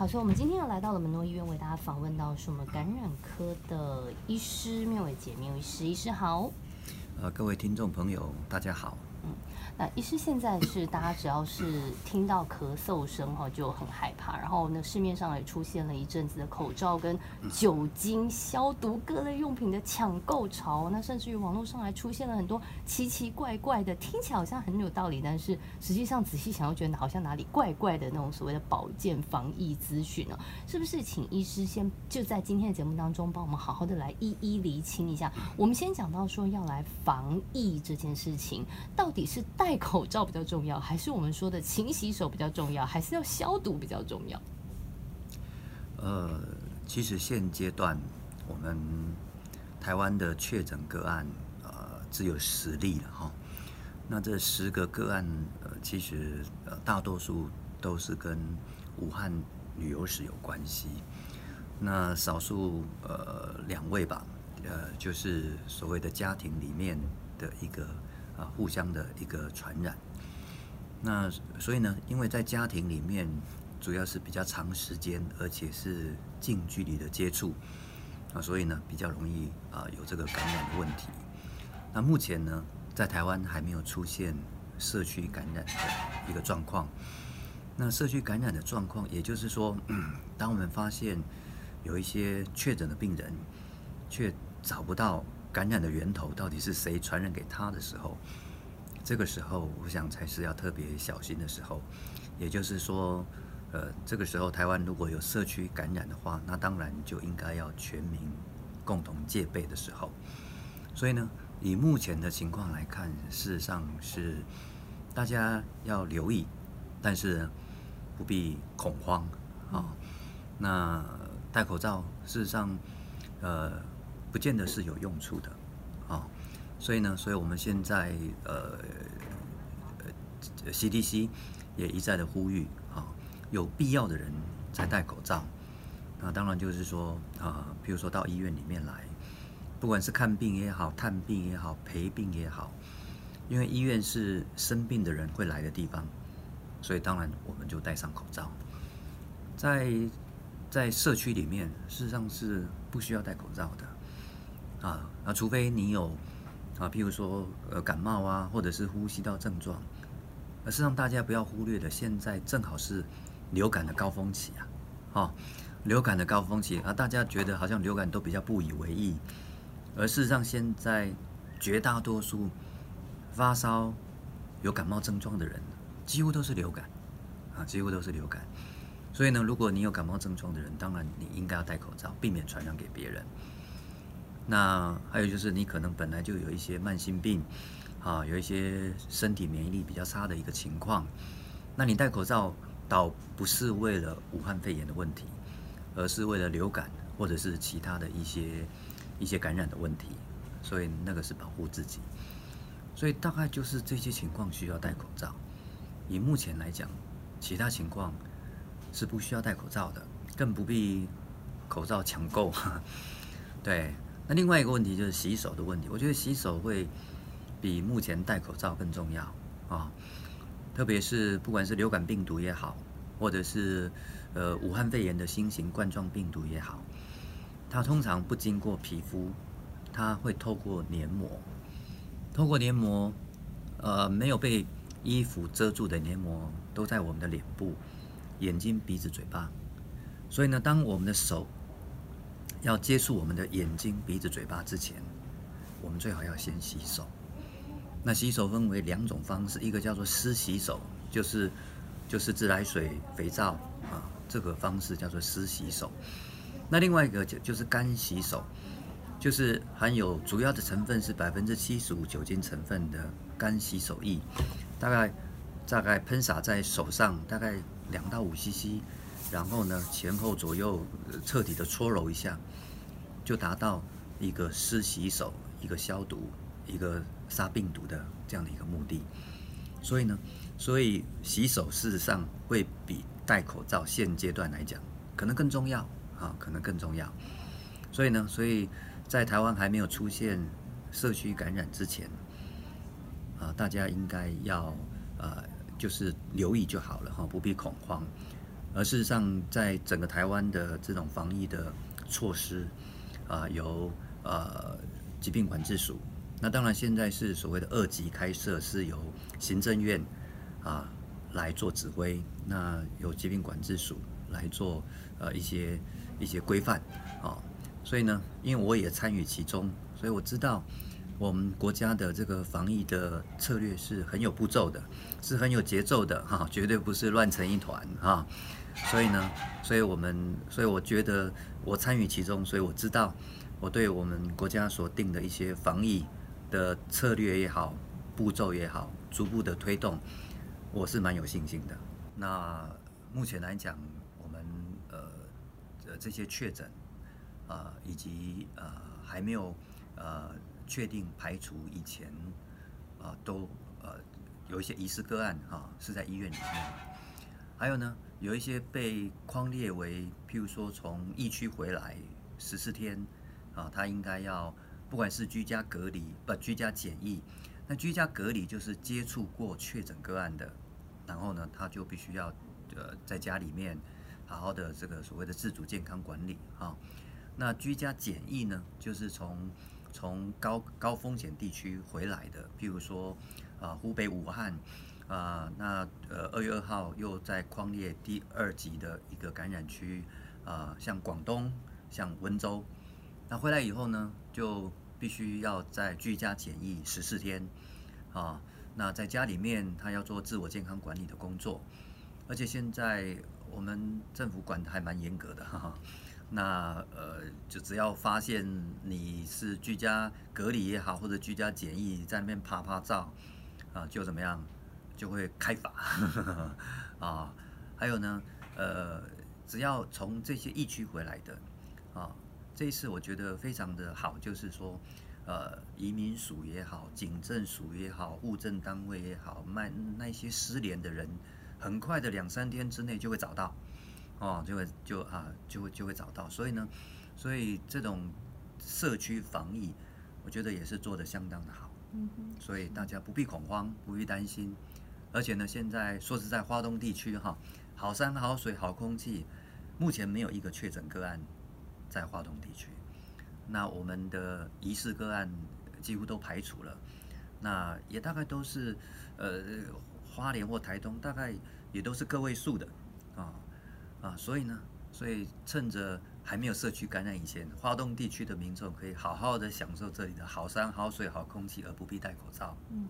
好，所以我们今天又来到了门诺医院，为大家访问到是我们感染科的医师缪伟杰，缪医师，医师好。呃，各位听众朋友，大家好。那医师现在是大家只要是听到咳嗽声哈就很害怕，然后呢，市面上也出现了一阵子的口罩跟酒精消毒各类用品的抢购潮，那甚至于网络上还出现了很多奇奇怪怪的，听起来好像很有道理，但是实际上仔细想又觉得好像哪里怪怪的那种所谓的保健防疫资讯呢？是不是？请医师先就在今天的节目当中帮我们好好的来一一厘清一下。我们先讲到说要来防疫这件事情，到到底是戴口罩比较重要，还是我们说的勤洗手比较重要，还是要消毒比较重要？呃，其实现阶段我们台湾的确诊个案呃只有十例了哈。那这十个个案呃，其实呃大多数都是跟武汉旅游史有关系。那少数呃两位吧，呃就是所谓的家庭里面的一个。啊，互相的一个传染。那所以呢，因为在家庭里面，主要是比较长时间，而且是近距离的接触啊，所以呢，比较容易啊有这个感染的问题。那目前呢，在台湾还没有出现社区感染的一个状况。那社区感染的状况，也就是说，当我们发现有一些确诊的病人，却找不到。感染的源头到底是谁传染给他的时候，这个时候我想才是要特别小心的时候。也就是说，呃，这个时候台湾如果有社区感染的话，那当然就应该要全民共同戒备的时候。所以呢，以目前的情况来看，事实上是大家要留意，但是不必恐慌啊。那戴口罩，事实上，呃。不见得是有用处的，啊、所以呢，所以我们现在呃呃，CDC 也一再的呼吁啊、有必要的人才戴口罩。那当然就是说啊，比如说到医院里面来，不管是看病也好、探病也好、陪病也好，因为医院是生病的人会来的地方，所以当然我们就戴上口罩。在在社区里面，事实上是不需要戴口罩的。啊，那除非你有啊，譬如说呃感冒啊，或者是呼吸道症状，而事实上大家不要忽略的，现在正好是流感的高峰期啊，哦，流感的高峰期啊，大家觉得好像流感都比较不以为意，而事实上现在绝大多数发烧有感冒症状的人，几乎都是流感啊，几乎都是流感，所以呢，如果你有感冒症状的人，当然你应该要戴口罩，避免传染给别人。那还有就是，你可能本来就有一些慢性病，啊，有一些身体免疫力比较差的一个情况，那你戴口罩倒不是为了武汉肺炎的问题，而是为了流感或者是其他的一些一些感染的问题，所以那个是保护自己，所以大概就是这些情况需要戴口罩。以目前来讲，其他情况是不需要戴口罩的，更不必口罩抢购，对。那另外一个问题就是洗手的问题，我觉得洗手会比目前戴口罩更重要啊，特别是不管是流感病毒也好，或者是呃武汉肺炎的新型冠状病毒也好，它通常不经过皮肤，它会透过黏膜，透过黏膜，呃没有被衣服遮住的黏膜都在我们的脸部、眼睛、鼻子、嘴巴，所以呢，当我们的手要接触我们的眼睛、鼻子、嘴巴之前，我们最好要先洗手。那洗手分为两种方式，一个叫做湿洗手，就是就是自来水、肥皂啊，这个方式叫做湿洗手。那另外一个就就是干洗手，就是含有主要的成分是百分之七十五酒精成分的干洗手液，大概大概喷洒在手上，大概两到五 CC。然后呢，前后左右彻底的搓揉一下，就达到一个湿洗手、一个消毒、一个杀病毒的这样的一个目的。所以呢，所以洗手事实上会比戴口罩现阶段来讲可能更重要啊，可能更重要。所以呢，所以在台湾还没有出现社区感染之前，啊，大家应该要呃，就是留意就好了哈，不必恐慌。而事实上，在整个台湾的这种防疫的措施啊，由呃疾病管制署，那当然现在是所谓的二级开设，是由行政院啊来做指挥，那由疾病管制署来做呃一些一些规范啊，所以呢，因为我也参与其中，所以我知道。我们国家的这个防疫的策略是很有步骤的，是很有节奏的哈，绝对不是乱成一团哈。所以呢，所以我们，所以我觉得我参与其中，所以我知道我对我们国家所定的一些防疫的策略也好，步骤也好，逐步的推动，我是蛮有信心的。那目前来讲，我们呃这些确诊啊，以及呃还没有呃。确定排除以前，啊，都呃有一些疑似个案哈，是在医院里面。还有呢，有一些被框列为，譬如说从疫区回来十四天，啊，他应该要不管是居家隔离不居家检疫，那居家隔离就是接触过确诊个案的，然后呢，他就必须要呃在家里面好好的这个所谓的自主健康管理啊。那居家检疫呢，就是从从高高风险地区回来的，譬如说，啊，湖北武汉，啊，那呃二月二号又在匡列第二级的一个感染区，啊，像广东，像温州，那回来以后呢，就必须要在居家检疫十四天，啊，那在家里面他要做自我健康管理的工作，而且现在我们政府管的还蛮严格的，哈哈。那呃，就只要发现你是居家隔离也好，或者居家检疫，在那边拍拍照，啊，就怎么样，就会开罚 啊。还有呢，呃，只要从这些疫区回来的，啊，这一次我觉得非常的好，就是说，呃，移民署也好，警政署也好，物证单位也好，那那些失联的人，很快的两三天之内就会找到。哦，就会就啊，就会就会找到，所以呢，所以这种社区防疫，我觉得也是做得相当的好。嗯哼。所以大家不必恐慌，不必担心。而且呢，现在说实在，花东地区哈，好山好水好空气，目前没有一个确诊个案在花东地区。那我们的疑似个案几乎都排除了，那也大概都是呃花莲或台东，大概也都是个位数的啊。啊，所以呢，所以趁着还没有社区感染以前，华东地区的民众可以好好的享受这里的好山好水好空气，而不必戴口罩。嗯。